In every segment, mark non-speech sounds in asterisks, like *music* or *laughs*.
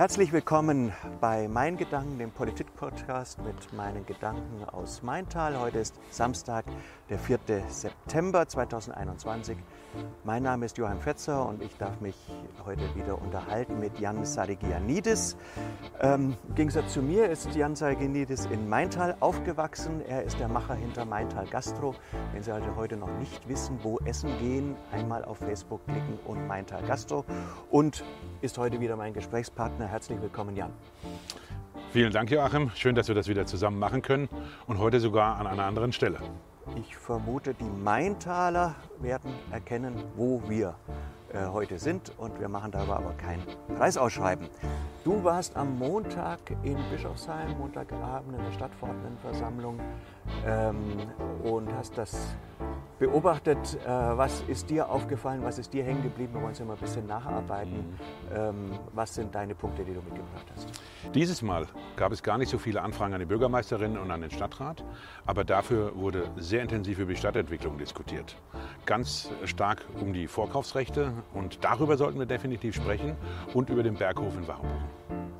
Herzlich willkommen bei Mein Gedanken, dem Politik-Podcast mit meinen Gedanken aus Maintal. Heute ist Samstag, der 4. September 2021. Mein Name ist Johann Fetzer und ich darf mich heute wieder unterhalten mit Jan Sarigianidis. Ähm, Im Gegensatz zu mir ist Jan Sarigianidis in Maintal aufgewachsen. Er ist der Macher hinter Maintal Gastro. Wenn Sie also heute noch nicht wissen, wo Essen gehen, einmal auf Facebook klicken und Maintal Gastro. Und ist heute wieder mein Gesprächspartner. Herzlich willkommen, Jan. Vielen Dank, Joachim. Schön, dass wir das wieder zusammen machen können und heute sogar an einer anderen Stelle. Ich vermute, die Maintaler werden erkennen, wo wir äh, heute sind und wir machen darüber aber kein Preisausschreiben. Du warst am Montag in Bischofsheim, Montagabend in der Stadtverordnetenversammlung und hast das beobachtet. Äh, was ist dir aufgefallen, was ist dir hängen geblieben? Wir wollen es ja mal ein bisschen nacharbeiten. Mhm. Ähm, was sind deine Punkte, die du mitgebracht hast? Dieses Mal gab es gar nicht so viele Anfragen an die Bürgermeisterin und an den Stadtrat, aber dafür wurde sehr intensiv über die Stadtentwicklung diskutiert. Ganz stark um die Vorkaufsrechte und darüber sollten wir definitiv sprechen und über den Berghof in Wachenbrunn.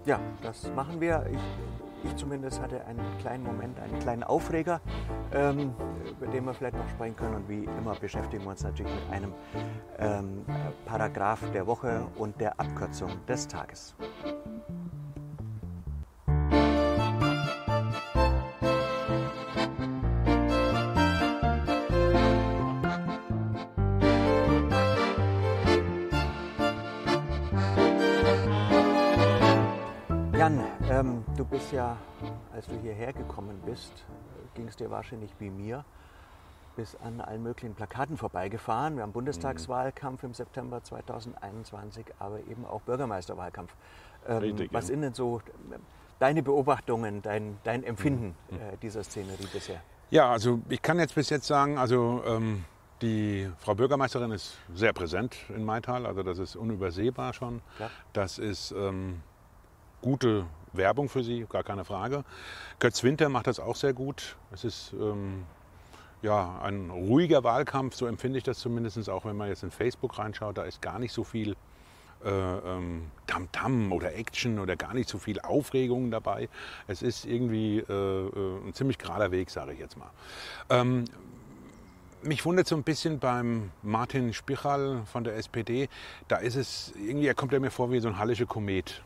Ja, das machen wir. Ich ich zumindest hatte einen kleinen Moment, einen kleinen Aufreger, ähm, über den wir vielleicht noch sprechen können. Und wie immer beschäftigen wir uns natürlich mit einem ähm, Paragraph der Woche und der Abkürzung des Tages. Bist ja, als du hierher gekommen bist, ging es dir wahrscheinlich wie mir, bis an allen möglichen Plakaten vorbeigefahren. Wir haben Bundestagswahlkampf im September 2021, aber eben auch Bürgermeisterwahlkampf. Ähm, Richtig, was ja. sind denn so deine Beobachtungen, dein, dein Empfinden mhm. äh, dieser Szenerie bisher? Ja, also ich kann jetzt bis jetzt sagen, also ähm, die Frau Bürgermeisterin ist sehr präsent in Maintal, also das ist unübersehbar schon. Ja. Das ist ähm, gute Werbung für sie, gar keine Frage. Götz Winter macht das auch sehr gut. Es ist ähm, ja, ein ruhiger Wahlkampf, so empfinde ich das zumindest, auch wenn man jetzt in Facebook reinschaut, da ist gar nicht so viel äh, ähm, Tamtam oder Action oder gar nicht so viel Aufregung dabei. Es ist irgendwie äh, äh ein ziemlich gerader Weg, sage ich jetzt mal. Ähm, mich wundert so ein bisschen beim Martin Spichal von der SPD, da ist es irgendwie, er kommt ja mir vor wie so ein hallischer Komet.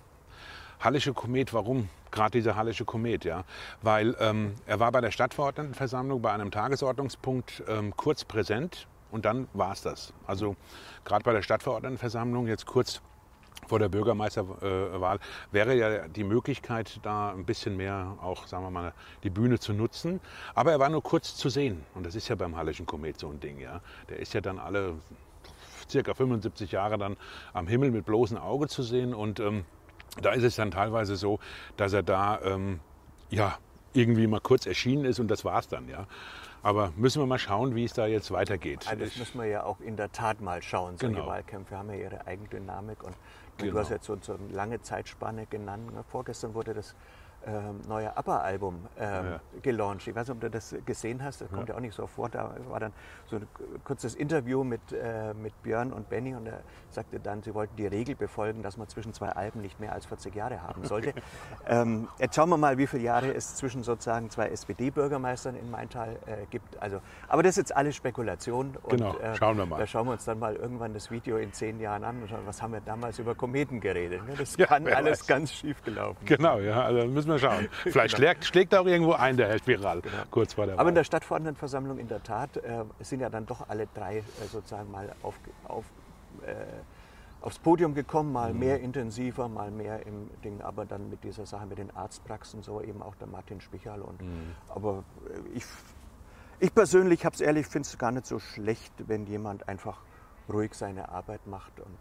Hallische Komet, warum gerade dieser Hallische Komet? Ja? Weil ähm, er war bei der Stadtverordnetenversammlung bei einem Tagesordnungspunkt ähm, kurz präsent und dann war es das. Also gerade bei der Stadtverordnetenversammlung jetzt kurz vor der Bürgermeisterwahl wäre ja die Möglichkeit, da ein bisschen mehr auch, sagen wir mal, die Bühne zu nutzen. Aber er war nur kurz zu sehen. Und das ist ja beim Hallischen Komet so ein Ding. Ja? Der ist ja dann alle circa 75 Jahre dann am Himmel mit bloßem Auge zu sehen. Und ähm, da ist es dann teilweise so, dass er da ähm, ja, irgendwie mal kurz erschienen ist und das war es dann. Ja. Aber müssen wir mal schauen, wie es da jetzt weitergeht. Also das müssen wir ja auch in der Tat mal schauen. Solche genau. Wahlkämpfe haben ja ihre Eigendynamik. Und genau. du hast jetzt so, so eine lange Zeitspanne genannt. Vorgestern wurde das ähm, neue ABBA-Album ähm, ja. gelauncht. Ich weiß nicht, ob du das gesehen hast, das kommt ja, ja auch nicht so vor. Da war dann so ein kurzes Interview mit, äh, mit Björn und Benny und er sagte dann, sie wollten die Regel befolgen, dass man zwischen zwei Alben nicht mehr als 40 Jahre haben sollte. ähm, jetzt schauen wir mal, wie viele Jahre es zwischen sozusagen zwei SPD-Bürgermeistern in Maintal äh, gibt. Also, aber das ist jetzt alles Spekulation. Und, genau, äh, schauen wir mal. Da schauen wir uns dann mal irgendwann das Video in zehn Jahren an und schauen, was haben wir damals über Kometen geredet. Das ja, kann alles weiß. ganz schief gelaufen. Genau, ja, also müssen wir wir schauen. *laughs* Vielleicht genau. schlägt, schlägt auch irgendwo ein, der Herr Spiral, genau. kurz vor der Wahl. Aber in der Stadtverordnetenversammlung in der Tat äh, sind ja dann doch alle drei äh, sozusagen mal auf, auf, äh, aufs Podium gekommen, mal mhm. mehr intensiver, mal mehr im Ding, aber dann mit dieser Sache mit den Arztpraxen, so eben auch der Martin Spichal. Und, mhm. Aber äh, ich, ich persönlich habe es ehrlich, finde es gar nicht so schlecht, wenn jemand einfach ruhig seine Arbeit macht und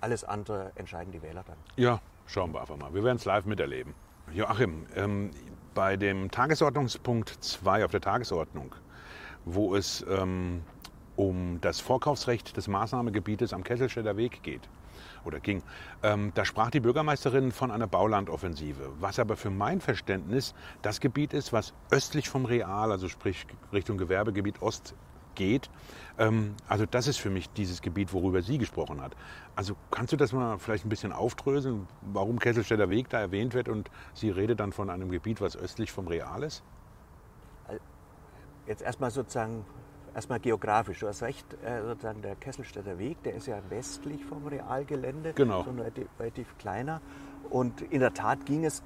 alles andere entscheiden die Wähler dann. Ja, schauen wir einfach mal. Wir werden es live miterleben. Joachim, ähm, bei dem Tagesordnungspunkt 2 auf der Tagesordnung, wo es ähm, um das Vorkaufsrecht des Maßnahmegebietes am Kesselstädter Weg geht oder ging, ähm, da sprach die Bürgermeisterin von einer Baulandoffensive, was aber für mein Verständnis das Gebiet ist, was östlich vom Real, also sprich Richtung Gewerbegebiet Ost geht. Ähm, also das ist für mich dieses Gebiet, worüber sie gesprochen hat. Also kannst du das mal vielleicht ein bisschen aufdröseln, warum Kesselstädter Weg da erwähnt wird und sie redet dann von einem Gebiet, was östlich vom Real ist? Jetzt erstmal sozusagen erstmal geografisch. Du hast recht, äh, sozusagen der Kesselstädter Weg, der ist ja westlich vom Realgelände, genau. so relativ, relativ kleiner. Und in der Tat ging es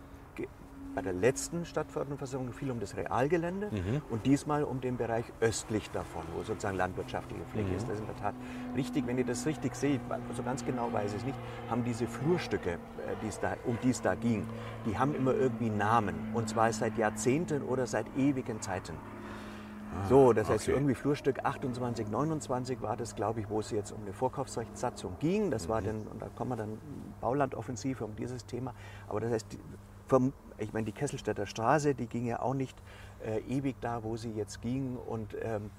bei der letzten Stadtverordnetenversammlung viel um das Realgelände mhm. und diesmal um den Bereich östlich davon, wo sozusagen landwirtschaftliche Fläche mhm. ist. Das ist in der Tat richtig. Wenn ihr das richtig seht, so ganz genau weiß ich es nicht, haben diese Flurstücke, äh, die's da, um die es da ging, die haben immer irgendwie Namen. Und zwar seit Jahrzehnten oder seit ewigen Zeiten. Ah, so, das heißt okay. irgendwie Flurstück 28, 29 war das, glaube ich, wo es jetzt um eine Vorkaufsrechtssatzung ging. Das mhm. war dann, und da kommen wir dann Baulandoffensive um dieses Thema. Aber das heißt, vom, ich meine, die Kesselstädter Straße, die ging ja auch nicht äh, ewig da, wo sie jetzt ging. Und ähm,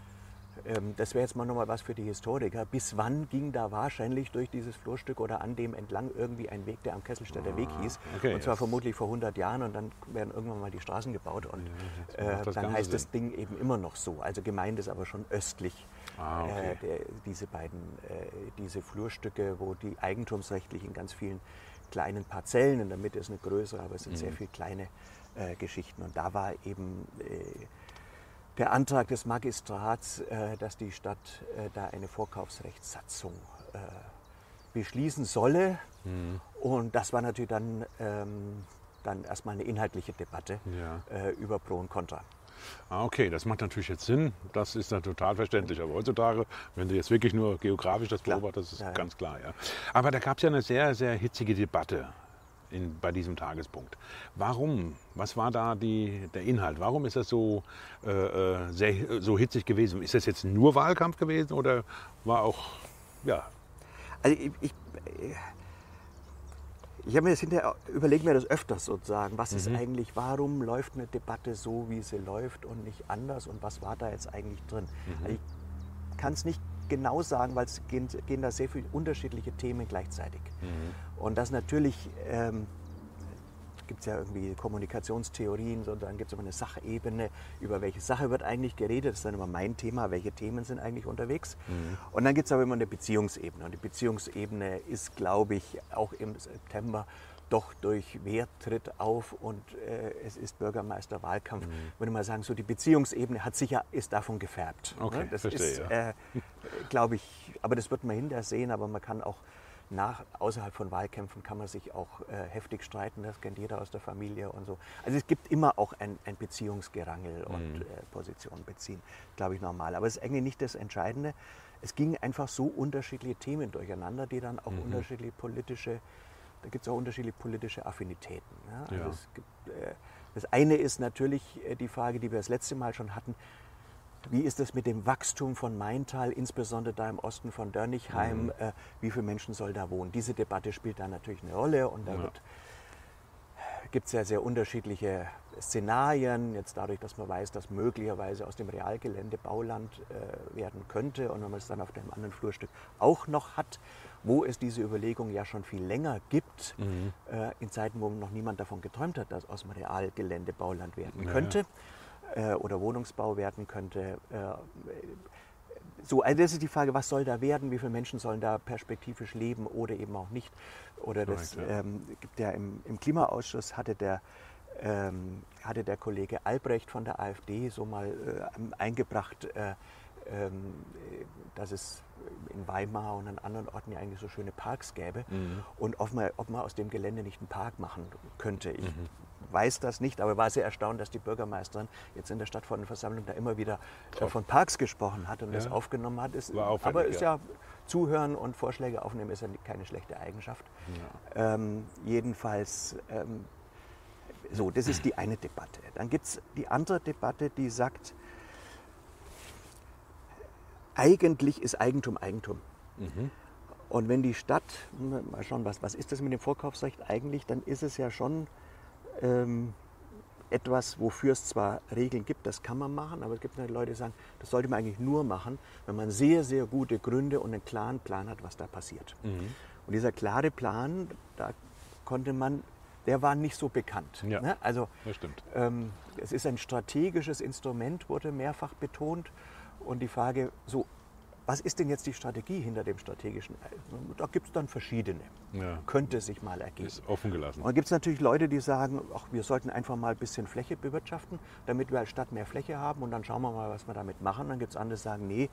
ähm, das wäre jetzt mal nochmal was für die Historiker. Bis wann ging da wahrscheinlich durch dieses Flurstück oder an dem entlang irgendwie ein Weg, der am Kesselstädter ah, Weg hieß? Okay, und zwar yes. vermutlich vor 100 Jahren und dann werden irgendwann mal die Straßen gebaut und ja, äh, dann heißt Sinn. das Ding eben immer noch so. Also gemeint ist aber schon östlich ah, okay. äh, der, diese beiden, äh, diese Flurstücke, wo die eigentumsrechtlich in ganz vielen kleinen Parzellen, in der Mitte ist eine größere, aber es sind mhm. sehr viele kleine äh, Geschichten. Und da war eben äh, der Antrag des Magistrats, äh, dass die Stadt äh, da eine Vorkaufsrechtssatzung äh, beschließen solle. Mhm. Und das war natürlich dann, ähm, dann erstmal eine inhaltliche Debatte ja. Äh, über Pro und Contra. Ah, okay, das macht natürlich jetzt Sinn. Das ist dann total verständlich. Aber heutzutage, wenn du jetzt wirklich nur geografisch das beobachtest, ist ja, ja. ganz klar. Ja. Aber da gab es ja eine sehr, sehr hitzige Debatte in, bei diesem Tagespunkt. Warum? Was war da die, der Inhalt? Warum ist das so, äh, äh sehr, so hitzig gewesen? Ist das jetzt nur Wahlkampf gewesen oder war auch, ja? Also ich, ich, ich habe mir das hinterher überlegt mir das öfters sozusagen. Was mhm. ist eigentlich, warum läuft eine Debatte so, wie sie läuft und nicht anders und was war da jetzt eigentlich drin? Mhm. Also ich kann es nicht genau sagen, weil es gehen, gehen, da sehr viele unterschiedliche Themen gleichzeitig. Mhm. Und das natürlich ähm, gibt es ja irgendwie Kommunikationstheorien, sondern gibt es immer eine Sachebene, über welche Sache wird eigentlich geredet. Das ist dann immer mein Thema, welche Themen sind eigentlich unterwegs. Mhm. Und dann gibt es aber immer eine Beziehungsebene. Und die Beziehungsebene ist, glaube ich, auch im September doch durch Wer tritt auf und äh, es ist Bürgermeisterwahlkampf, mhm. würde mal sagen, so die Beziehungsebene hat sicher, ist davon gefärbt. Okay, ne? Das verstehe, ist, ja. äh, glaube ich, aber das wird man hinterher sehen, aber man kann auch nach, außerhalb von Wahlkämpfen kann man sich auch äh, heftig streiten, das kennt jeder aus der Familie und so. Also es gibt immer auch ein, ein Beziehungsgerangel mhm. und äh, Position beziehen, glaube ich normal. Aber es ist eigentlich nicht das Entscheidende. Es gingen einfach so unterschiedliche Themen durcheinander, die dann auch mhm. unterschiedliche politische, da gibt es auch unterschiedliche politische Affinitäten. Ja? Also ja. Gibt, äh, das eine ist natürlich äh, die Frage, die wir das letzte Mal schon hatten, wie ist es mit dem Wachstum von Maintal, insbesondere da im Osten von Dörnichheim? Mhm. Äh, wie viele Menschen soll da wohnen? Diese Debatte spielt da natürlich eine Rolle und da ja. gibt es ja sehr unterschiedliche Szenarien. Jetzt dadurch, dass man weiß, dass möglicherweise aus dem Realgelände Bauland äh, werden könnte und wenn man es dann auf dem anderen Flurstück auch noch hat, wo es diese Überlegung ja schon viel länger gibt, mhm. äh, in Zeiten, wo noch niemand davon geträumt hat, dass aus dem Realgelände Bauland werden ja. könnte äh, oder Wohnungsbau werden könnte. Äh, so, also das ist die Frage, was soll da werden, wie viele Menschen sollen da perspektivisch leben oder eben auch nicht. Oder das ähm, gibt ja im, im, Klimaausschuss hatte der, ähm, hatte der Kollege Albrecht von der AfD so mal äh, eingebracht, äh, ähm, dass es in Weimar und an anderen Orten ja eigentlich so schöne Parks gäbe mhm. und ob man, ob man aus dem Gelände nicht einen Park machen könnte. Ich mhm weiß das nicht, aber war sehr erstaunt, dass die Bürgermeisterin jetzt in der Stadtverordnetenversammlung da immer wieder Top. von Parks gesprochen hat und ja. das aufgenommen hat. Ist, aber ist ja, Zuhören und Vorschläge aufnehmen ist ja keine schlechte Eigenschaft. Ja. Ähm, jedenfalls, ähm, so, das ist die eine Debatte. Dann gibt es die andere Debatte, die sagt, eigentlich ist Eigentum Eigentum. Mhm. Und wenn die Stadt, mal schauen, was, was ist das mit dem Vorkaufsrecht eigentlich, dann ist es ja schon ähm, etwas, wofür es zwar Regeln gibt, das kann man machen, aber es gibt Leute, die sagen, das sollte man eigentlich nur machen, wenn man sehr, sehr gute Gründe und einen klaren Plan hat, was da passiert. Mhm. Und dieser klare Plan, da konnte man, der war nicht so bekannt. Ja, ne? Also das stimmt. Ähm, es ist ein strategisches Instrument, wurde mehrfach betont. Und die Frage, so, was ist denn jetzt die Strategie hinter dem strategischen? Da gibt es dann verschiedene. Ja. Könnte sich mal ergeben. Ist offen gelassen. Und gibt es natürlich Leute, die sagen, ach, wir sollten einfach mal ein bisschen Fläche bewirtschaften, damit wir als Stadt mehr Fläche haben und dann schauen wir mal, was wir damit machen. Dann gibt es andere, die sagen, nee,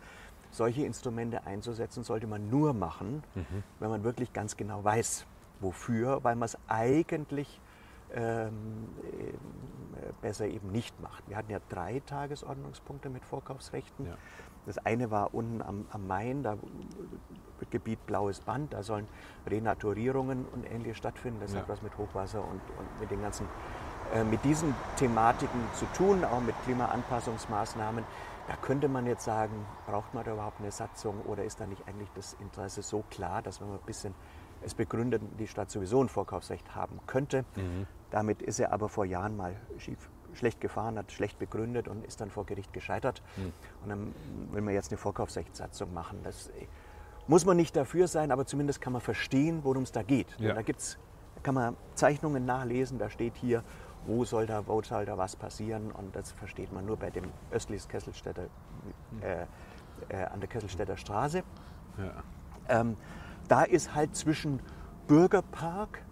solche Instrumente einzusetzen sollte man nur machen, mhm. wenn man wirklich ganz genau weiß, wofür, weil man es eigentlich ähm, äh, besser eben nicht macht. Wir hatten ja drei Tagesordnungspunkte mit Vorkaufsrechten. Ja. Das eine war unten am, am Main, da Gebiet Blaues Band, da sollen Renaturierungen und ähnliches stattfinden. Das ja. hat was mit Hochwasser und, und mit den ganzen, äh, mit diesen Thematiken zu tun, auch mit Klimaanpassungsmaßnahmen. Da könnte man jetzt sagen, braucht man da überhaupt eine Satzung oder ist da nicht eigentlich das Interesse so klar, dass man ein bisschen es begründet, die Stadt sowieso ein Vorkaufsrecht haben könnte. Mhm. Damit ist er aber vor Jahren mal schief schlecht gefahren, hat schlecht begründet und ist dann vor Gericht gescheitert. Mhm. Und dann will man jetzt eine Vorkaufsrechtssatzung machen. Das muss man nicht dafür sein, aber zumindest kann man verstehen, worum es da geht. Ja. Da gibt's, kann man Zeichnungen nachlesen, da steht hier, wo soll da, wo soll da was passieren und das versteht man nur bei dem östlich Kesselstädter, äh, äh, an der Kesselstädter Straße. Ja. Ähm, da ist halt zwischen Bürgerpark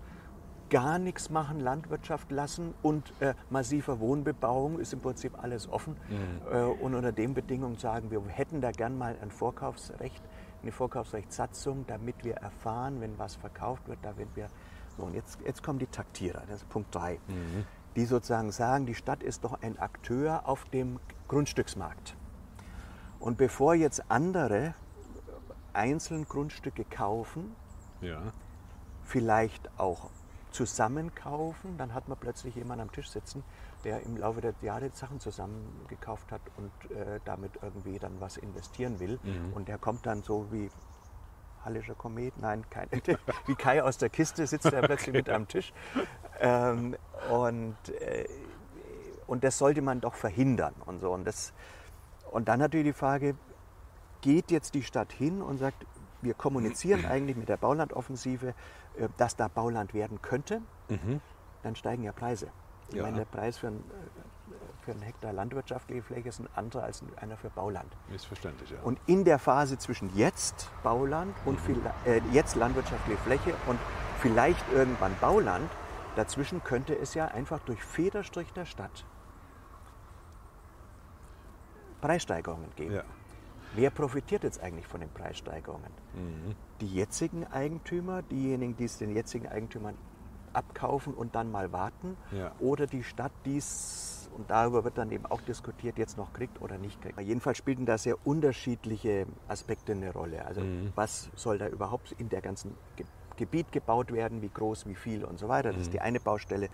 gar nichts machen, Landwirtschaft lassen und äh, massiver Wohnbebauung ist im Prinzip alles offen. Mhm. Äh, und unter den Bedingungen sagen wir, wir hätten da gern mal ein Vorkaufsrecht, eine Vorkaufsrechtssatzung, damit wir erfahren, wenn was verkauft wird, damit wir. So, und jetzt, jetzt kommen die Taktierer, das ist Punkt 3, mhm. die sozusagen sagen, die Stadt ist doch ein Akteur auf dem Grundstücksmarkt. Und bevor jetzt andere einzeln Grundstücke kaufen, ja. vielleicht auch zusammenkaufen, dann hat man plötzlich jemanden am Tisch sitzen, der im Laufe der Jahre Sachen zusammengekauft hat und äh, damit irgendwie dann was investieren will. Mhm. Und der kommt dann so wie Hallischer Komet, nein, kein, *laughs* wie Kai aus der Kiste sitzt er plötzlich okay. mit am Tisch. Ähm, und, äh, und das sollte man doch verhindern und so. Und, das, und dann natürlich die Frage, geht jetzt die Stadt hin und sagt, wir kommunizieren eigentlich mit der Baulandoffensive, äh, dass da Bauland werden könnte, mhm. dann steigen ja Preise. Ich ja. meine, der Preis für, ein, äh, für einen Hektar landwirtschaftliche Fläche ist ein anderer als einer für Bauland. Ist verständlich, ja. Und in der Phase zwischen jetzt Bauland und viel, äh, jetzt landwirtschaftliche Fläche und vielleicht irgendwann Bauland, dazwischen könnte es ja einfach durch Federstrich der Stadt Preissteigerungen geben. Ja. Wer profitiert jetzt eigentlich von den Preissteigerungen? Mhm. Die jetzigen Eigentümer, diejenigen, die es den jetzigen Eigentümern abkaufen und dann mal warten, ja. oder die Stadt, die es, und darüber wird dann eben auch diskutiert, jetzt noch kriegt oder nicht kriegt. Jedenfalls spielten da sehr unterschiedliche Aspekte eine Rolle. Also mhm. was soll da überhaupt in der ganzen Ge Gebiet gebaut werden, wie groß, wie viel und so weiter. Das mhm. ist die eine Baustelle.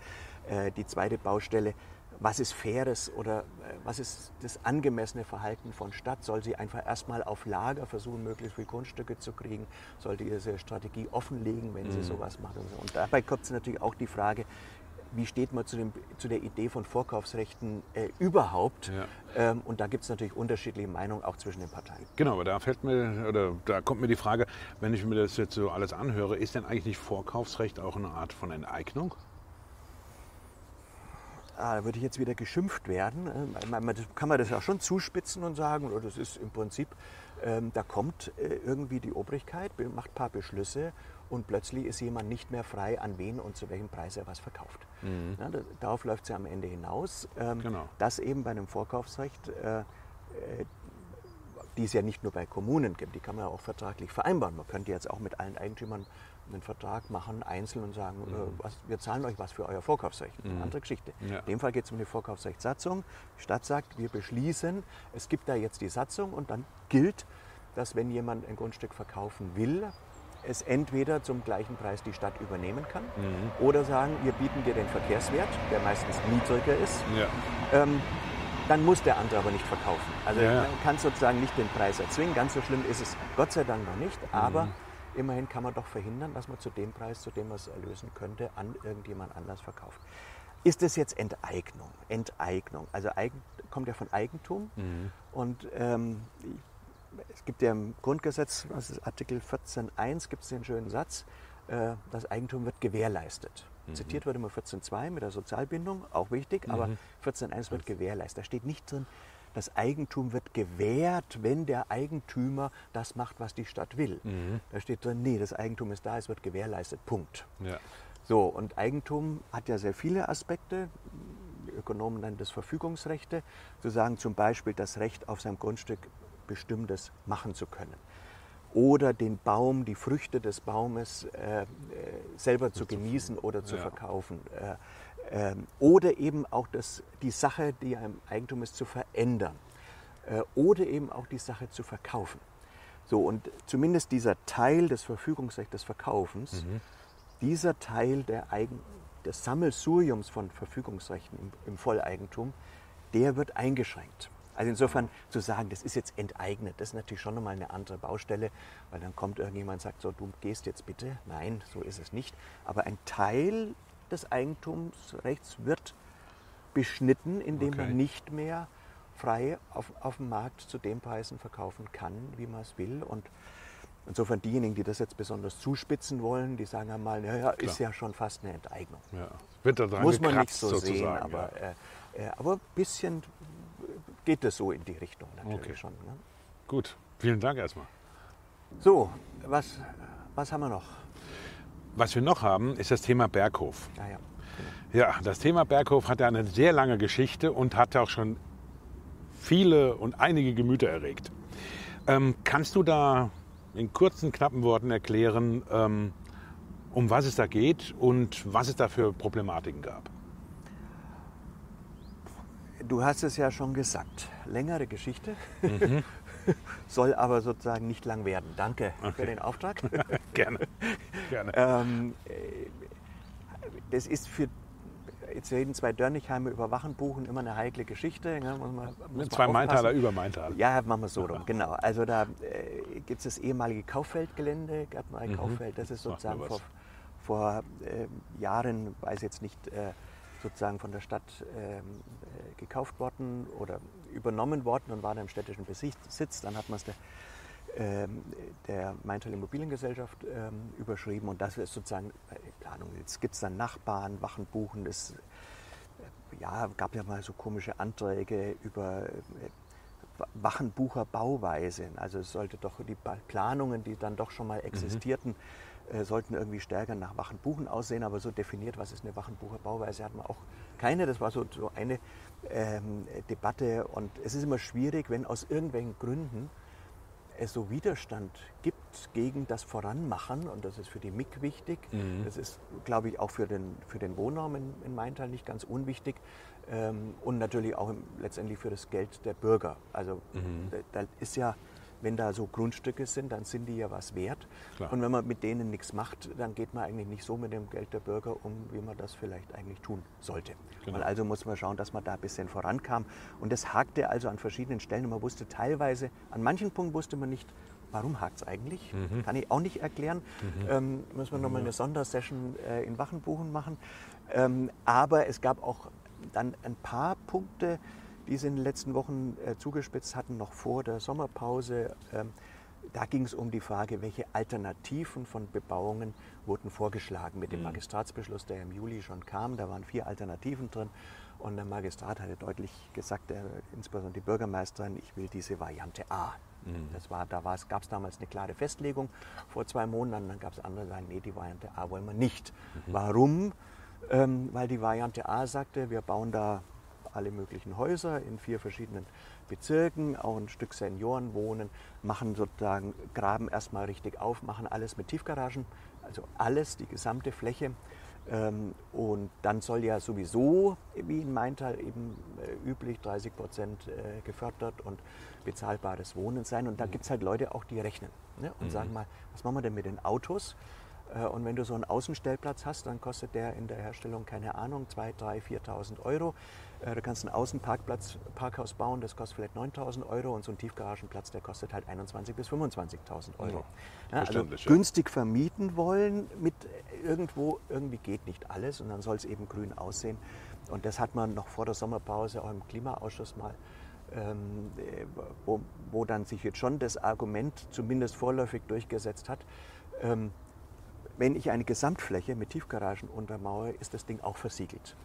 Äh, die zweite Baustelle, was ist faires oder äh, was ist das angemessene Verhalten von Stadt? Soll sie einfach erstmal auf Lager versuchen, möglichst viele Grundstücke zu kriegen? Soll die diese Strategie offenlegen, wenn mhm. sie sowas macht? Und dabei kommt natürlich auch die Frage, wie steht man zu, dem, zu der Idee von Vorkaufsrechten äh, überhaupt? Ja. Ähm, und da gibt es natürlich unterschiedliche Meinungen auch zwischen den Parteien. Genau, aber da fällt mir oder da kommt mir die Frage, wenn ich mir das jetzt so alles anhöre, ist denn eigentlich nicht Vorkaufsrecht auch eine Art von Enteignung? Ah, da würde ich jetzt wieder geschimpft werden. Äh, kann man das ja schon zuspitzen und sagen, das ist im Prinzip, ähm, da kommt äh, irgendwie die Obrigkeit, macht ein paar Beschlüsse und plötzlich ist jemand nicht mehr frei, an wen und zu welchem Preis er was verkauft. Mhm. Ja, das, darauf läuft es ja am Ende hinaus, ähm, genau. dass eben bei einem Vorkaufsrecht, äh, äh, die es ja nicht nur bei Kommunen gibt, die kann man ja auch vertraglich vereinbaren. Man könnte jetzt auch mit allen Eigentümern einen Vertrag machen, einzeln und sagen, mhm. äh, was, wir zahlen euch was für euer Vorkaufsrecht. Mhm. Eine andere Geschichte. Ja. In dem Fall geht es um die Vorkaufsrechtssatzung. Die Stadt sagt, wir beschließen, es gibt da jetzt die Satzung und dann gilt, dass wenn jemand ein Grundstück verkaufen will, es entweder zum gleichen Preis die Stadt übernehmen kann mhm. oder sagen, wir bieten dir den Verkehrswert, der meistens niedriger ist. Ja. Ähm, dann muss der andere aber nicht verkaufen. Also ja. man kann sozusagen nicht den Preis erzwingen. Ganz so schlimm ist es Gott sei Dank noch nicht, aber mhm. Immerhin kann man doch verhindern, dass man zu dem Preis, zu dem man es erlösen könnte, an irgendjemand anders verkauft. Ist das jetzt Enteignung? Enteignung. Also Eigen, kommt ja von Eigentum. Mhm. Und ähm, es gibt ja im Grundgesetz, was ist Artikel 14.1, gibt es den schönen Satz, äh, das Eigentum wird gewährleistet. Mhm. Zitiert wird immer 14.2 mit der Sozialbindung, auch wichtig, mhm. aber 14.1 wird gewährleistet. Da steht nicht drin, das Eigentum wird gewährt, wenn der Eigentümer das macht, was die Stadt will. Mhm. Da steht drin, nee, das Eigentum ist da, es wird gewährleistet, Punkt. Ja. So, und Eigentum hat ja sehr viele Aspekte. Die Ökonomen nennen das Verfügungsrechte, zu sagen zum Beispiel das Recht auf seinem Grundstück Bestimmtes machen zu können oder den Baum, die Früchte des Baumes äh, äh selber zu genießen oder zu ja. verkaufen. Äh, äh, oder eben auch das, die Sache, die einem Eigentum ist, zu verändern. Äh, oder eben auch die Sache zu verkaufen. So, und zumindest dieser Teil des Verfügungsrechts des Verkaufens, mhm. dieser Teil der Eigen, des Sammelsuriums von Verfügungsrechten im, im Volleigentum, der wird eingeschränkt. Also insofern zu sagen, das ist jetzt enteignet, das ist natürlich schon nochmal eine andere Baustelle, weil dann kommt irgendjemand und sagt, so, du gehst jetzt bitte. Nein, so ist es nicht. Aber ein Teil des Eigentumsrechts wird beschnitten, indem okay. man nicht mehr frei auf, auf dem Markt zu den Preisen verkaufen kann, wie man es will. Und insofern diejenigen, die das jetzt besonders zuspitzen wollen, die sagen einmal, naja, ist ja schon fast eine Enteignung. Ja. Wird da Muss man nicht so sehen, aber, ja. äh, äh, aber ein bisschen geht es so in die Richtung natürlich okay. schon. Ne? Gut, vielen Dank erstmal. So, was, was haben wir noch? Was wir noch haben, ist das Thema Berghof. Ah, ja, genau. ja, das Thema Berghof hat ja eine sehr lange Geschichte und hat auch schon viele und einige Gemüter erregt. Ähm, kannst du da in kurzen, knappen Worten erklären, ähm, um was es da geht und was es da für Problematiken gab? Du hast es ja schon gesagt. Längere Geschichte. Mhm. *laughs* Soll aber sozusagen nicht lang werden. Danke okay. für den Auftrag. *laughs* Gerne. Gerne. ähm, äh, das ist für jetzt reden zwei Dörnichheime über Wachenbuchen immer eine heikle Geschichte. Ja, muss man, muss zwei Maintaler über Maintal. Ja, machen wir so rum, genau. Also da äh, gibt es das ehemalige Kauffeldgelände, gab mal ein mhm. Kauffeld, das ist sozusagen vor, vor äh, Jahren, weiß jetzt nicht, äh, sozusagen von der Stadt ähm, äh, gekauft worden oder übernommen worden und war dann im städtischen Besitz. Dann hat man es der, ähm, der Maintal Immobiliengesellschaft ähm, überschrieben und das ist sozusagen äh, Planung. Jetzt gibt es dann Nachbarn, Wachen buchen. Es äh, ja, gab ja mal so komische Anträge über äh, Wachenbucher Bauweise. Also es sollte doch die Planungen, die dann doch schon mal mhm. existierten, mhm äh, sollten irgendwie stärker nach Wachenbuchen aussehen, aber so definiert, was ist eine Wachenbucher Bauweise, hat man auch keine. Das war so, so eine ähm, Debatte und es ist immer schwierig, wenn aus irgendwelchen Gründen es so Widerstand gibt gegen das Voranmachen und das ist für die MIG wichtig. Mhm. Das ist, glaube ich, auch für den, für den Wohnraum in, in Maintal nicht ganz unwichtig ähm, und natürlich auch im, letztendlich für das Geld der Bürger. Also mhm. da, da ist ja wenn da so Grundstücke sind, dann sind die ja was wert. Klar. Und wenn man mit denen nichts macht, dann geht man eigentlich nicht so mit dem Geld der Bürger um, wie man das vielleicht eigentlich tun sollte. Genau. also muss man schauen, dass man da ein bisschen vorankam. Und das hakte also an verschiedenen Stellen. Und man wusste teilweise, an manchen Punkten wusste man nicht, Warum hakt es eigentlich? Mhm. Kann ich auch nicht erklären. Mhm. Ähm, müssen wir nochmal eine Sondersession äh, in Wachenbuchen machen. Ähm, aber es gab auch dann ein paar Punkte, die sie in den letzten Wochen äh, zugespitzt hatten, noch vor der Sommerpause. Ähm, da ging es um die Frage, welche Alternativen von Bebauungen wurden vorgeschlagen mit dem mhm. Magistratsbeschluss, der im Juli schon kam. Da waren vier Alternativen drin und der Magistrat hatte deutlich gesagt, der, insbesondere die Bürgermeisterin, ich will diese Variante A. Mhm. Das war, da gab es damals eine klare Festlegung vor zwei Monaten, dann gab es andere, die sagen, nee, die Variante A wollen wir nicht. Mhm. Warum? Ähm, weil die Variante A sagte, wir bauen da alle möglichen Häuser in vier verschiedenen Bezirken, auch ein Stück Senioren wohnen, machen sozusagen, graben erstmal richtig auf, machen alles mit Tiefgaragen, also alles, die gesamte Fläche. Ähm, und dann soll ja sowieso, wie in Maintal eben äh, üblich, 30 Prozent äh, gefördert und bezahlbares Wohnen sein. Und da mhm. gibt es halt Leute auch, die rechnen ne? und mhm. sagen mal, was machen wir denn mit den Autos? Äh, und wenn du so einen Außenstellplatz hast, dann kostet der in der Herstellung, keine Ahnung, 2.000, 3.000, 4.000 Euro. Äh, du kannst ein Außenparkplatz, Parkhaus bauen, das kostet vielleicht 9.000 Euro und so ein Tiefgaragenplatz, der kostet halt 21.000 bis 25.000 Euro. Ja, also günstig vermieten wollen mit irgendwo, irgendwie geht nicht alles und dann soll es eben grün aussehen. Und das hat man noch vor der Sommerpause auch im Klimaausschuss mal ähm, wo, wo, dann sich jetzt schon das Argument zumindest vorläufig durchgesetzt hat, ähm, wenn ich eine Gesamtfläche mit Tiefgaragen untermauere, ist das Ding auch versiegelt.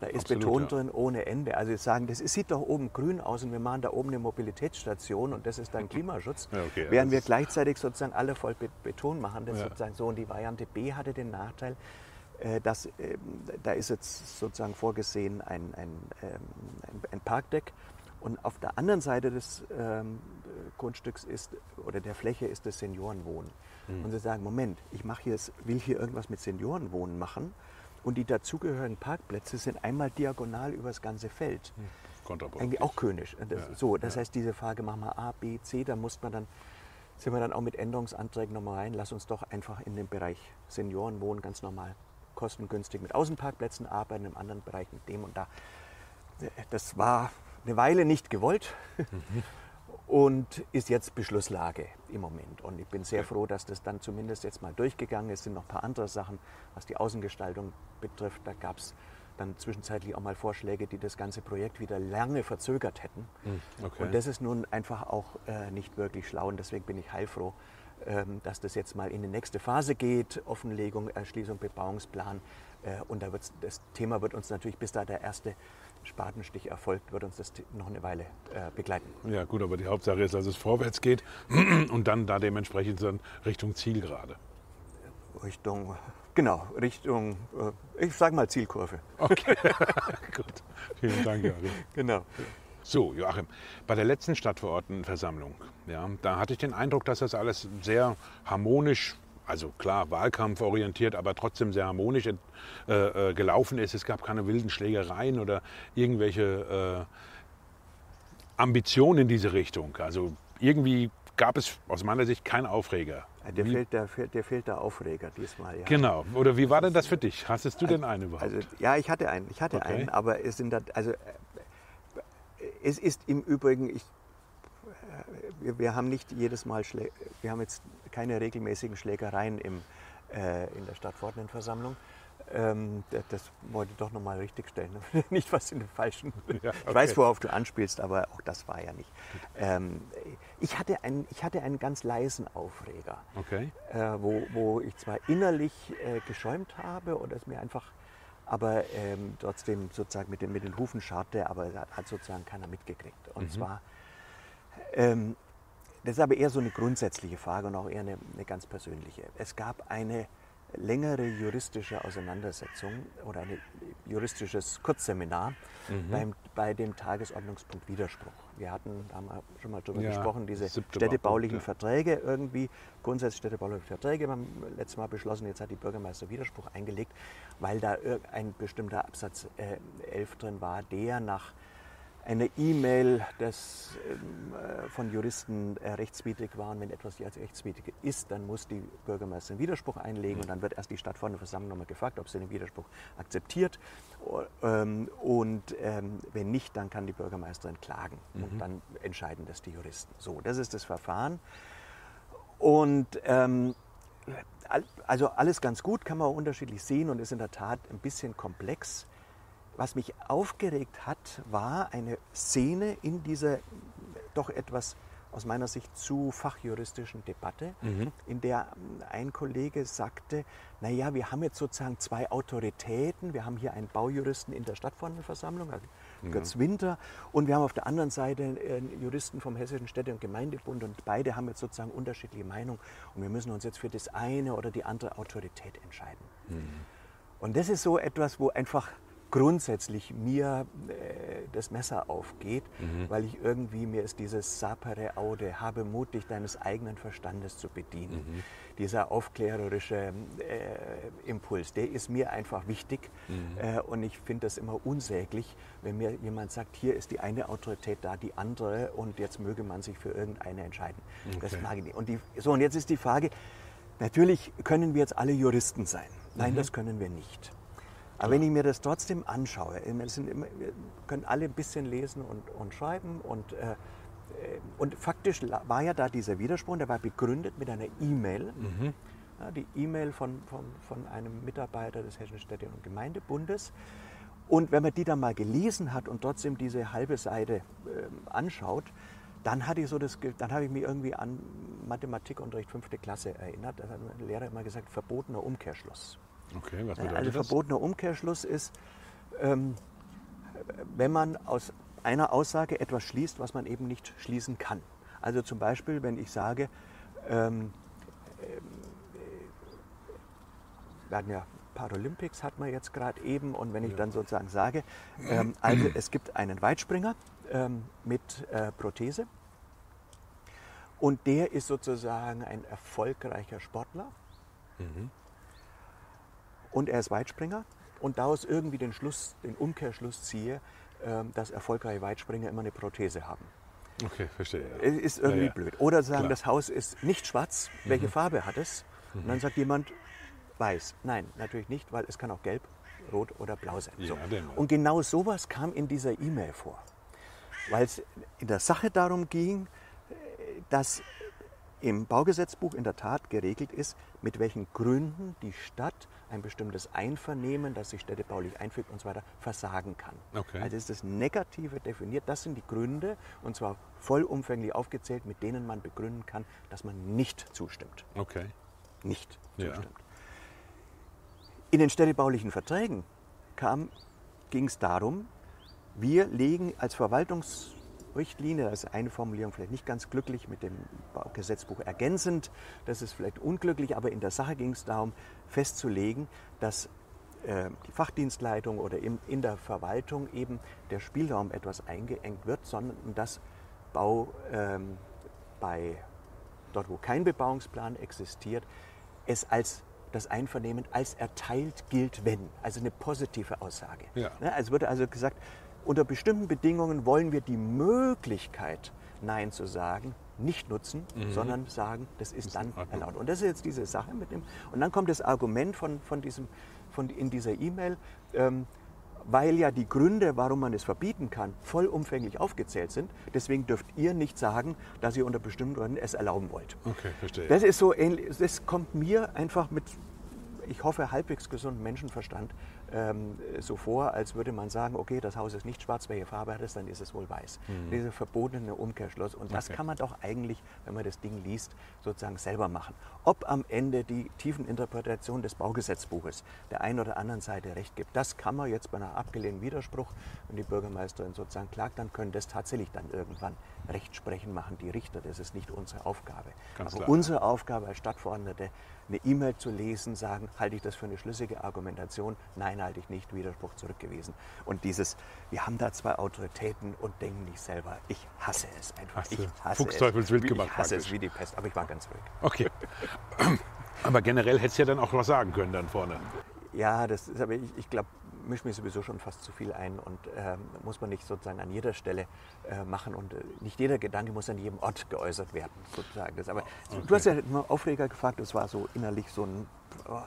Da ist Absolut, Beton ja. drin ohne Ende. Also sie sagen, das sieht doch oben grün aus und wir machen da oben eine Mobilitätsstation und das ist dann *laughs* Klimaschutz. Ja, okay, Während wir gleichzeitig sozusagen alle voll Be- Beton machen. Das ist Ja. sozusagen so. Und die Variante B hatte den Nachteil, äh, dass ähm, da ist jetzt sozusagen vorgesehen ein, ein, ähm, ein, ein Parkdeck und auf der anderen Seite des ähm, Grundstücks ist oder der Fläche ist das Seniorenwohnen. Hm. Und sie sagen, Moment, ich mache hier, will hier irgendwas mit Seniorenwohnen machen und die dazugehörigen Parkplätze sind einmal diagonal über das ganze Feld. Kontraproduktiv. Eigentlich auch König. Das, Ja, so, das heißt, diese Frage machen wir A, B, C, da muss man dann, sind wir dann auch mit Änderungsanträgen nochmal rein. Lass uns doch einfach in dem Bereich Seniorenwohnen ganz normal kostengünstig mit Außenparkplätzen arbeiten, im anderen Bereich mit dem und da. Das war eine Weile nicht gewollt *laughs* und ist jetzt Beschlusslage im Moment. Und ich bin sehr froh, dass das dann zumindest jetzt mal durchgegangen ist. Es sind noch ein paar andere Sachen, was die Außengestaltung betrifft. Da gab es dann zwischenzeitlich auch mal Vorschläge, die das ganze Projekt wieder lange verzögert hätten. Hm, Okay. Und das ist nun einfach auch äh, nicht wirklich schlau und deswegen bin ich heilfroh, ähm, dass das jetzt mal in die nächste Phase geht. Offenlegung, Erschließung, Bebauungsplan. Äh, und da wird's, das Thema wird uns natürlich, bis da der erste Spatenstich erfolgt, wird uns das noch eine Weile äh, begleiten. Ja, gut, aber die Hauptsache ist, dass es vorwärts geht *clears throat* und dann da dementsprechend dann Richtung Zielgerade. Richtung, genau, Richtung, äh, ich sage mal Zielkurve. Okay, *laughs* gut. Vielen Dank, Joachim. Genau. So, Joachim, bei der letzten Stadtverordnetenversammlung, ja, da hatte ich den Eindruck, dass das alles sehr harmonisch, also klar, wahlkampforientiert, aber trotzdem sehr harmonisch äh, äh, gelaufen ist. Es gab keine wilden Schlägereien oder irgendwelche äh, Ambitionen in diese Richtung. Also irgendwie gab es aus meiner Sicht keinen Aufreger. Der fehlt, der, der fehlt der Aufreger diesmal. Ja. Genau. Oder wie war denn das für dich? Hattest du denn einen überhaupt? Also, ja, ich hatte einen, ich hatte Okay. einen, aber es sind da, also äh, es ist im Übrigen, ich, äh, wir, wir haben nicht jedes Mal, Schlä wir haben jetzt keine regelmäßigen Schlägereien im, äh, in der Stadtverordnetenversammlung. Ähm, das, das wollte ich doch nochmal richtigstellen, *laughs* nicht was in den falschen. Ja, Ich weiß, okay. worauf du anspielst, aber auch das war ja nicht. Ähm, ich, hatte einen, ich hatte einen ganz leisen Aufreger Okay. äh, wo, wo ich zwar innerlich äh, geschäumt habe und es mir einfach, aber ähm, trotzdem sozusagen mit den, mit den Hufen scharrte, aber hat sozusagen keiner mitgekriegt. Und zwar, ähm, das ist aber eher so eine grundsätzliche Frage und auch eher eine, eine ganz persönliche. Es gab eine längere juristische Auseinandersetzung oder ein juristisches Kurzseminar beim, bei dem Tagesordnungspunkt Widerspruch. Wir hatten, da haben wir schon mal drüber Ja, gesprochen, diese städtebaulichen Punkt, ja. Verträge irgendwie, grundsätzlich städtebauliche Verträge, wir haben letztes Mal beschlossen, jetzt hat die Bürgermeister Widerspruch eingelegt, weil da ein bestimmter Absatz äh, 11 drin war, der nach einer E-Mail des, ähm, äh, von Juristen äh, rechtswidrig war. Und wenn etwas als rechtswidrig ist, dann muss die Bürgermeisterin Widerspruch einlegen und dann wird erst die Stadtverordnetenversammlung nochmal gefragt, ob sie den Widerspruch akzeptiert. Ähm, Und ähm, wenn nicht, dann kann die Bürgermeisterin klagen und dann entscheiden das die Juristen. So, das ist das Verfahren. Und ähm, also alles ganz gut, kann man auch unterschiedlich sehen und ist in der Tat ein bisschen komplex. Was mich aufgeregt hat, war eine Szene in dieser doch etwas aus meiner Sicht zu fachjuristischen Debatte, in der ähm, ein Kollege sagte, naja, wir haben jetzt sozusagen zwei Autoritäten. Wir haben hier einen Baujuristen in der Stadtverordnetenversammlung, also Götz Winter, und wir haben auf der anderen Seite einen Juristen vom Hessischen Städte- und Gemeindebund und beide haben jetzt sozusagen unterschiedliche Meinungen und wir müssen uns jetzt für das eine oder die andere Autorität entscheiden. Und das ist so etwas, wo einfach grundsätzlich mir äh, das Messer aufgeht, weil ich irgendwie, mir ist dieses Sapere Aude, habe Mut, dich deines eigenen Verstandes zu bedienen. Dieser aufklärerische äh, Impuls, der ist mir einfach wichtig äh, und ich finde das immer unsäglich, wenn mir jemand sagt, hier ist die eine Autorität da, die andere und jetzt möge man sich für irgendeine entscheiden. Das Okay. mag ich nicht. Und die, so, und jetzt ist die Frage, natürlich können wir jetzt alle Juristen sein. Nein, das können wir nicht. Aber wenn ich mir das trotzdem anschaue, es sind immer, wir können alle ein bisschen lesen und, und schreiben und, äh, äh, und faktisch war ja da dieser Widerspruch, der war begründet mit einer E-Mail. Ja, die E-Mail von, von, von einem Mitarbeiter des Hessischen Städte- und Gemeindebundes. Und wenn man die dann mal gelesen hat und trotzdem diese halbe Seite ähm, anschaut, dann hatte ich so das, dann habe ich mich irgendwie an Mathematikunterricht fünfte Klasse erinnert. Da hat mein Lehrer immer gesagt, verbotener Umkehrschluss. Okay, was Ja, bedeutet Also verbotener Umkehrschluss ist, ähm, wenn man aus einer Aussage etwas schließt, was man eben nicht schließen kann. Also zum Beispiel, wenn ich sage, ähm, äh, wir hatten ja Paralympics hat man jetzt gerade eben und wenn ich dann sozusagen sage, ähm, also es gibt einen Weitspringer ähm, mit äh, Prothese und der ist sozusagen ein erfolgreicher Sportler mhm. Und er ist Weitspringer und daraus irgendwie den Schluss, den Umkehrschluss ziehe, ähm, dass erfolgreiche Weitspringer immer eine Prothese haben. Okay, verstehe. Ist irgendwie ja, ja. blöd. Oder sagen, Klar. das Haus ist nicht schwarz, welche mhm. Farbe hat es? Und dann sagt jemand, weiß. Nein, natürlich nicht, weil es kann auch gelb, rot oder blau sein. So. Und genau sowas kam in dieser E-Mail vor. Weil es in der Sache darum ging, dass im Baugesetzbuch in der Tat geregelt ist, mit welchen Gründen die Stadt ein bestimmtes Einvernehmen, das sich städtebaulich einfügt und so weiter, versagen kann. Okay. Also ist das Negative definiert. Das sind die Gründe, und zwar vollumfänglich aufgezählt, mit denen man begründen kann, dass man nicht zustimmt. Okay. Nicht zustimmt. Ja. In den städtebaulichen Verträgen ging es darum, wir legen als Verwaltungsrichtlinie, das ist eine Formulierung vielleicht nicht ganz glücklich mit dem Gesetzbuch ergänzend, das ist vielleicht unglücklich, aber in der Sache ging es darum, festzulegen, dass äh, die Fachdienstleitung oder in, in der Verwaltung eben der Spielraum etwas eingeengt wird, sondern dass Bau ähm, bei dort, wo kein Bebauungsplan existiert, es als das Einvernehmen als erteilt gilt, wenn. Also eine positive Aussage. Ja. Ne, also wurde also gesagt, unter bestimmten Bedingungen wollen wir die Möglichkeit, Nein zu sagen, nicht nutzen, mhm. sondern sagen, das ist dann erlaubt. Und das ist jetzt diese Sache mit dem. Und dann kommt das Argument von, von diesem, von in dieser E-Mail, ähm, weil ja die Gründe, warum man es verbieten kann, vollumfänglich aufgezählt sind. Deswegen dürft ihr nicht sagen, dass ihr unter bestimmten Gründen es erlauben wollt. Okay, verstehe. Das ist so ähnlich, das kommt mir einfach mit, ich hoffe, halbwegs gesundem Menschenverstand ähm, so vor, als würde man sagen, okay, das Haus ist nicht schwarz, welche Farbe hat es, dann ist es wohl weiß. Mhm. Diese verbotene Umkehrschluss. Und das okay. kann man doch eigentlich, wenn man das Ding liest, sozusagen selber machen. Ob am Ende die tiefen Interpretation des Baugesetzbuches der einen oder anderen Seite recht gibt, das kann man jetzt bei einer abgelehnten Widerspruch, wenn die Bürgermeisterin sozusagen klagt, dann können das tatsächlich dann irgendwann Rechtsprechen machen die Richter. Das ist nicht unsere Aufgabe. Ganz Aber klar, unsere. Aufgabe als Stadtverordnete, eine E-Mail zu lesen, sagen, halte ich das für eine schlüssige Argumentation? Nein, halte ich nicht. Widerspruch zurückgewiesen. Und dieses, wir haben da zwei Autoritäten und denken nicht selber. Ich hasse es einfach. ich hasse Fuchsteufelswild gemacht. Ich hasse praktisch. es wie die Pest, aber ich war ganz ruhig. Okay. *clears throat* aber generell hättest du ja dann auch was sagen können dann vorne. Ja, das ist aber, ich, ich glaube, mische mich sowieso schon fast zu viel ein und äh, muss man nicht sozusagen an jeder Stelle äh, machen und äh, nicht jeder Gedanke muss an jedem Ort geäußert werden, sozusagen. Das, aber okay. du hast ja immer Aufreger gefragt, das war so innerlich so ein... Oh.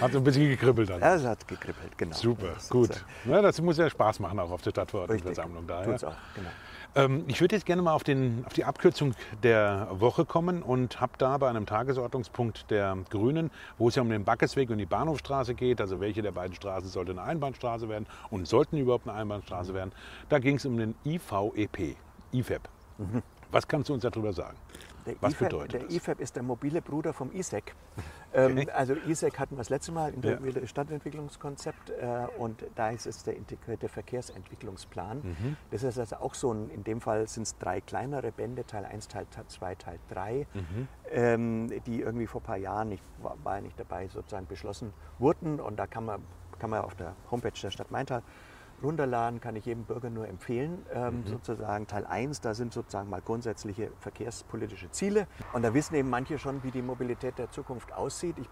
Hat so ein bisschen gekribbelt dann. Ja, es hat gekribbelt, genau. Super, gut. Ja, das muss ja Spaß machen auch auf der Stadtverordnetenversammlung da. Tut's auch, genau. Ähm, ich würde jetzt gerne mal auf, den, auf die Abkürzung der Woche kommen und habe da bei einem Tagesordnungspunkt der Grünen, wo es ja um den Backesweg und die Bahnhofstraße geht, also welche der beiden Straßen sollte eine Einbahnstraße werden und sollten überhaupt eine Einbahnstraße werden, da ging es um den IVEP, IFEP. Mhm. Was kannst du uns darüber sagen? Der Was IFAB, bedeutet der? IFAB ist der mobile Bruder vom ISEC. Ähm, okay. also ISEC hatten wir das letzte Mal in der ja. Stadtentwicklungskonzept äh, und da ist es der integrierte Verkehrsentwicklungsplan. Mhm. Das ist also auch so ein, in dem Fall sind es drei kleinere Bände, Teil 1, Teil 2, Teil 3, mhm. ähm, die irgendwie vor ein paar Jahren, ich war, war nicht dabei, sozusagen beschlossen wurden und da kann man, kann man auf der Homepage der Stadt Maintal runterladen, kann ich jedem Bürger nur empfehlen. Ähm, mhm. Sozusagen Teil 1, da sind sozusagen mal grundsätzliche verkehrspolitische Ziele. Und da wissen eben manche schon, wie die Mobilität der Zukunft aussieht. Ich,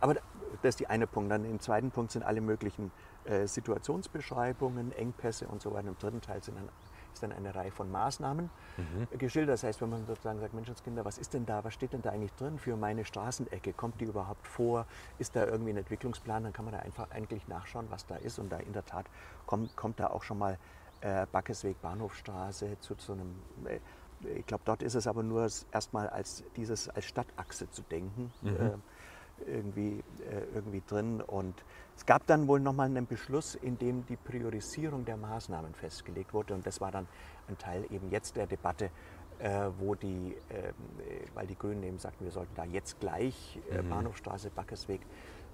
aber das ist die eine Punkt. Dann im zweiten Punkt sind alle möglichen äh, Situationsbeschreibungen, Engpässe und so weiter. Im dritten Teil sind dann ist dann eine Reihe von Maßnahmen mhm. geschildert. Das heißt, wenn man sozusagen sagt, Menschenskinder, was ist denn da, was steht denn da eigentlich drin für meine Straßenecke? Kommt die überhaupt vor? Ist da irgendwie ein Entwicklungsplan? Dann kann man da einfach eigentlich nachschauen, was da ist. Und da in der Tat kommt, kommt da auch schon mal äh, Backesweg, Bahnhofstraße zu so einem äh, ich glaube, dort ist es aber nur erstmal als dieses als Stadtachse zu denken. Mhm. Äh, irgendwie, äh, irgendwie drin. Und es gab dann wohl nochmal einen Beschluss, in dem die Priorisierung der Maßnahmen festgelegt wurde. Und das war dann ein Teil eben jetzt der Debatte, äh, wo die, äh, weil die Grünen eben sagten, wir sollten da jetzt gleich mhm. Bahnhofstraße, Backesweg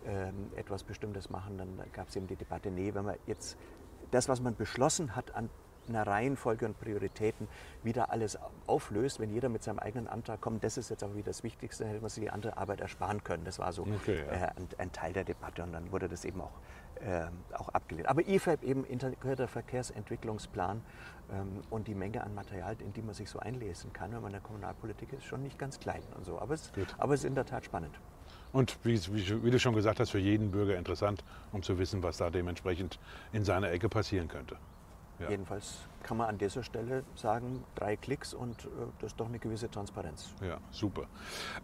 ähm, etwas Bestimmtes machen, dann gab es eben die Debatte, nee, wenn wir jetzt das, was man beschlossen hat an einer Reihenfolge und Prioritäten wieder alles auflöst, wenn jeder mit seinem eigenen Antrag kommt. Das ist jetzt aber wieder das Wichtigste, hätte man sich die andere Arbeit ersparen können. Das war so okay, ja. äh, ein, ein, Teil der Debatte und dann wurde das eben auch, äh, auch abgelehnt. Aber IFAB eben integrierter Verkehrsentwicklungsplan ähm, und die Menge an Material, in die man sich so einlesen kann, wenn man in der Kommunalpolitik ist, schon nicht ganz klein und so. Aber es, aber es ist in der Tat spannend. Und wie, wie, wie, du schon gesagt hast, für jeden Bürger interessant, um zu wissen, was da dementsprechend in seiner Ecke passieren könnte. Ja. Jedenfalls kann man an dieser Stelle sagen, drei Klicks und äh, das ist doch eine gewisse Transparenz. Ja, super.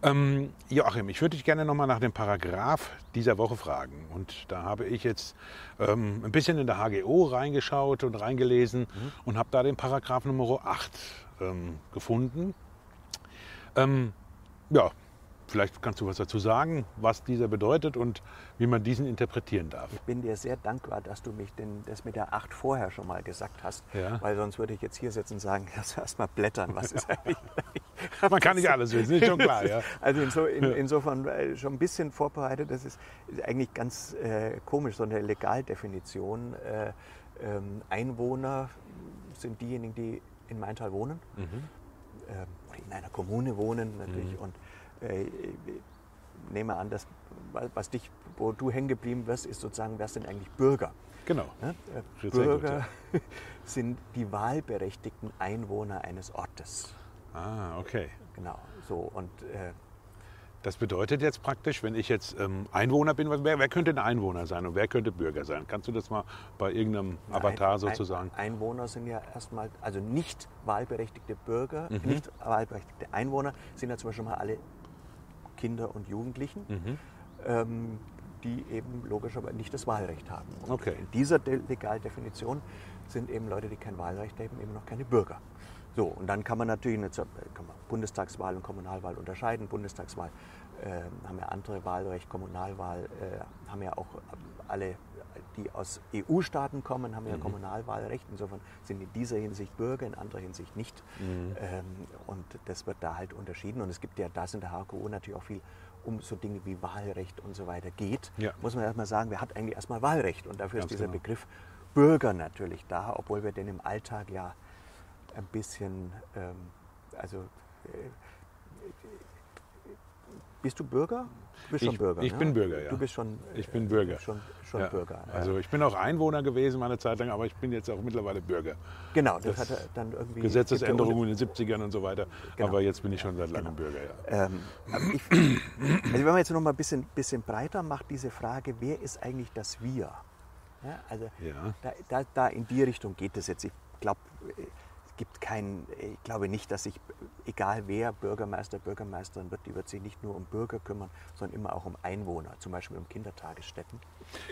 Ähm, Joachim, ich würde dich gerne nochmal nach dem Paragraph dieser Woche fragen. Und da habe ich jetzt ähm, ein bisschen in der HGO reingeschaut und reingelesen mhm. und habe da den Paragraph Nummer 8 ähm, gefunden. Ähm, ja, Vielleicht kannst du was dazu sagen, was dieser bedeutet und wie man diesen interpretieren darf. Ich bin dir sehr dankbar, dass du mich den, das mit der 8 vorher schon mal gesagt hast, ja. weil sonst würde ich jetzt hier sitzen und sagen, *laughs* lass erst mal blättern, was ist eigentlich. *laughs* man kann nicht alles wissen, ist schon klar. Ja. *laughs* Also inso, in, insofern äh, schon ein bisschen vorbereitet, das ist, eigentlich ganz äh, komisch, so eine Legaldefinition. Äh, ähm, Einwohner sind diejenigen, die in Maintal wohnen. Mhm. Ähm, in einer Kommune wohnen natürlich mhm. und nehme an, dass was dich, wo du hängen geblieben wirst, ist sozusagen, wer sind eigentlich Bürger? Genau. Ne? Äh, Bürger gut, ja. *laughs* sind die wahlberechtigten Einwohner eines Ortes. Ah, okay. Genau. So und äh, das bedeutet jetzt praktisch, wenn ich jetzt ähm, Einwohner bin, wer, wer, könnte ein Einwohner sein und wer könnte Bürger sein? Kannst du das mal bei irgendeinem Avatar ein, sozusagen? Ein, Einwohner sind ja erstmal, also nicht wahlberechtigte Bürger, mhm. nicht wahlberechtigte Einwohner sind ja zum Beispiel mal alle Kinder und Jugendlichen, mhm. ähm, die eben logischerweise nicht das Wahlrecht haben. Und okay. In dieser De Legaldefinition sind eben Leute, die kein Wahlrecht haben, eben noch keine Bürger. So, und dann kann man natürlich eine, kann man Bundestagswahl und Kommunalwahl unterscheiden. Bundestagswahl äh, haben ja andere Wahlrecht, Kommunalwahl äh, haben ja auch alle, die aus EU-Staaten kommen, haben ja mhm. Kommunalwahlrecht. Insofern sind in dieser Hinsicht Bürger, in anderer Hinsicht nicht. Mhm. Ähm, und das wird da halt unterschieden. Und es gibt ja das in der HKO natürlich auch viel um so Dinge wie Wahlrecht und so weiter geht, ja. muss man erstmal sagen, wer hat eigentlich erstmal Wahlrecht? Und dafür Ganz ist dieser genau. Begriff Bürger natürlich da, obwohl wir den im Alltag ja ein bisschen, ähm, also äh, bist du Bürger? Du bist ich, schon Bürger. Ich ne? bin Bürger, ja. Du bist schon, ich bin Bürger. Schon, schon ja. Bürger. Also ich bin auch Einwohner gewesen meine Zeit lang, aber ich bin jetzt auch mittlerweile Bürger. Genau, das, das hat dann irgendwie. Gesetzesänderungen in den 70ern und so weiter. Genau. Aber jetzt bin ich schon seit langem genau. Bürger, ja. Ähm, ich, also wenn man jetzt noch mal ein bisschen, bisschen breiter macht, diese Frage, wer ist eigentlich das Wir? Ja, also. Da, da, da in die Richtung geht es jetzt. Ich glaube, gibt kein, ich glaube nicht, dass sich, egal wer Bürgermeister, Bürgermeisterin wird, die wird sich nicht nur um Bürger kümmern, sondern immer auch um Einwohner, zum Beispiel um Kindertagesstätten.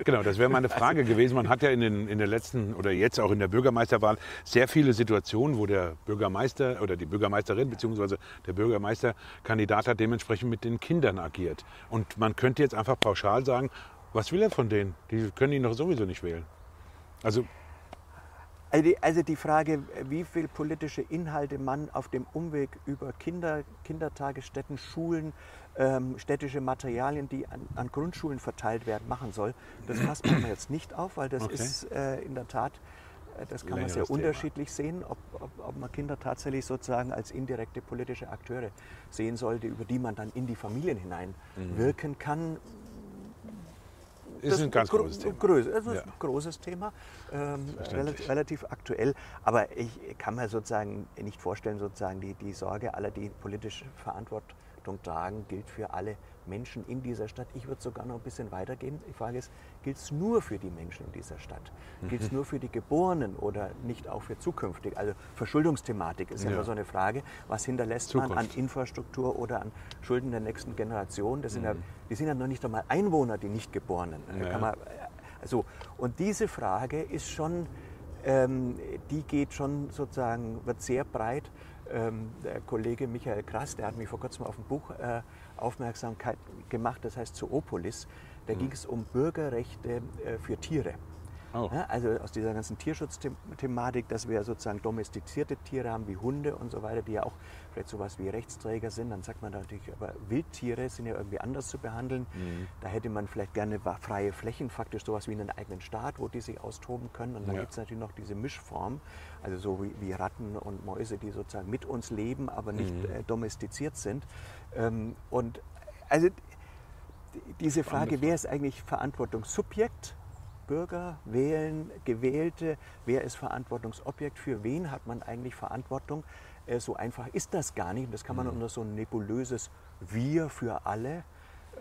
Genau, das wäre meine Frage also, gewesen. Man hat ja in, den, in der letzten oder jetzt auch in der Bürgermeisterwahl sehr viele Situationen, wo der Bürgermeister oder die Bürgermeisterin bzw. der Bürgermeisterkandidat hat dementsprechend mit den Kindern agiert. Und man könnte jetzt einfach pauschal sagen, was will er von denen? Die können ihn doch sowieso nicht wählen. Also also die, also die, Frage, wie viel politische Inhalte man auf dem Umweg über Kinder, Kindertagesstätten, Schulen, ähm, städtische Materialien, die an, an, Grundschulen verteilt werden, machen soll, das passt man jetzt nicht auf, weil das okay. ist äh, in der Tat, äh, das kann man sehr Thema. unterschiedlich sehen, ob, ob, ob, man Kinder tatsächlich sozusagen als indirekte politische Akteure sehen sollte, über die man dann in die Familien hinein mhm. wirken kann ist ein ganz großes Thema. Größ, also ja. ein großes Thema, ähm, relativ, relativ, aktuell. Aber ich kann mir sozusagen nicht vorstellen, sozusagen die, die Sorge aller, die politische Verantwortung tragen, gilt für alle Menschen in dieser Stadt. Ich würde sogar noch ein bisschen weitergehen. Die Frage ist, gilt es nur für die Menschen in dieser Stadt? Mhm. Gilt es nur für die Geborenen oder nicht auch für zukünftig? Also Verschuldungsthematik ist ja, ja immer so eine Frage. Was hinterlässt Zukunft. man an Infrastruktur oder an Schulden der nächsten Generation? Das sind mhm. ja, die sind ja noch nicht einmal Einwohner, die nicht Geborenen. Ja. Man, also, und diese Frage ist schon, ähm, die geht schon sozusagen, wird sehr breit. Ähm, der Kollege Michael Krass, der hat mich vor kurzem auf ein Buch äh, Aufmerksamkeit gemacht, das heißt Zoopolis. Da mhm. ging es um Bürgerrechte äh, für Tiere. Oh. Ja, also aus dieser ganzen Tierschutzthematik, dass wir sozusagen domestizierte Tiere haben wie Hunde und so weiter, die ja auch vielleicht sowas wie Rechtsträger sind. Dann sagt man natürlich, aber Wildtiere sind ja irgendwie anders zu behandeln. Mhm. Da hätte man vielleicht gerne freie Flächen, faktisch sowas wie einen eigenen Staat, wo die sich austoben können. Und dann ja. gibt es natürlich noch diese Mischform, also so wie, wie, Ratten und Mäuse, die sozusagen mit uns leben, aber nicht mhm. äh, domestiziert sind. Ähm, und also diese Frage, wer ist eigentlich Verantwortungssubjekt? Bürger wählen, Gewählte, wer ist Verantwortungsobjekt, für wen hat man eigentlich Verantwortung? Äh, so einfach ist das gar nicht. Das kann man mhm. unter so ein nebulöses Wir für alle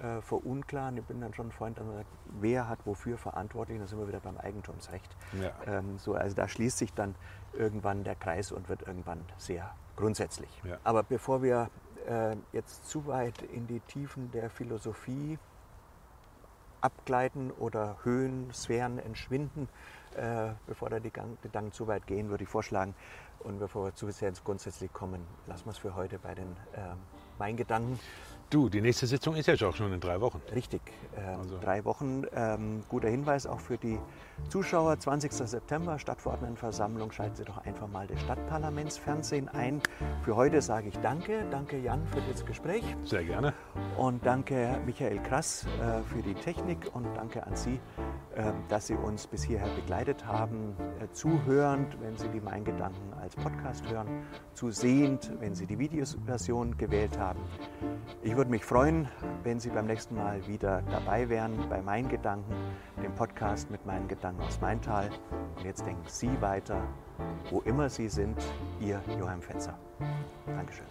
äh, verunklaren. Ich bin dann schon ein Freund, dass man sagt, wer hat wofür verantwortlich, dann sind wir wieder beim Eigentumsrecht. Ja. Ähm, so, also da schließt sich dann irgendwann der Kreis und wird irgendwann sehr grundsätzlich. Ja. Aber bevor wir äh, jetzt zu weit in die Tiefen der Philosophie abgleiten oder Höhen, Sphären entschwinden, äh, bevor da die Gedanken zu weit gehen, würde ich vorschlagen, und bevor wir zu sehr ins Grundsätzliche kommen, lassen wir es für heute bei den äh, Weingedanken. Du, die nächste Sitzung ist ja schon in drei Wochen. Richtig, ähm, also. drei Wochen. Ähm, guter Hinweis auch für die Zuschauer. 20. September, Stadtverordnetenversammlung. Schalten Sie doch einfach mal das Stadtparlamentsfernsehen ein. Für heute sage ich Danke. Danke Jan für das Gespräch. Sehr gerne. Und danke Michael Krass äh, für die Technik und danke an Sie, äh, dass Sie uns bis hierher begleitet haben. Äh, zuhörend, wenn Sie die Mein Gedanken als Podcast hören. Zusehend, wenn Sie die Videoversion gewählt haben. Ich würde mich freuen, wenn Sie beim nächsten Mal wieder dabei wären bei Mein Gedanken, dem Podcast mit meinen Gedanken aus Maintal. Und jetzt denken Sie weiter, wo immer Sie sind, Ihr Johann Fetzer. Dankeschön.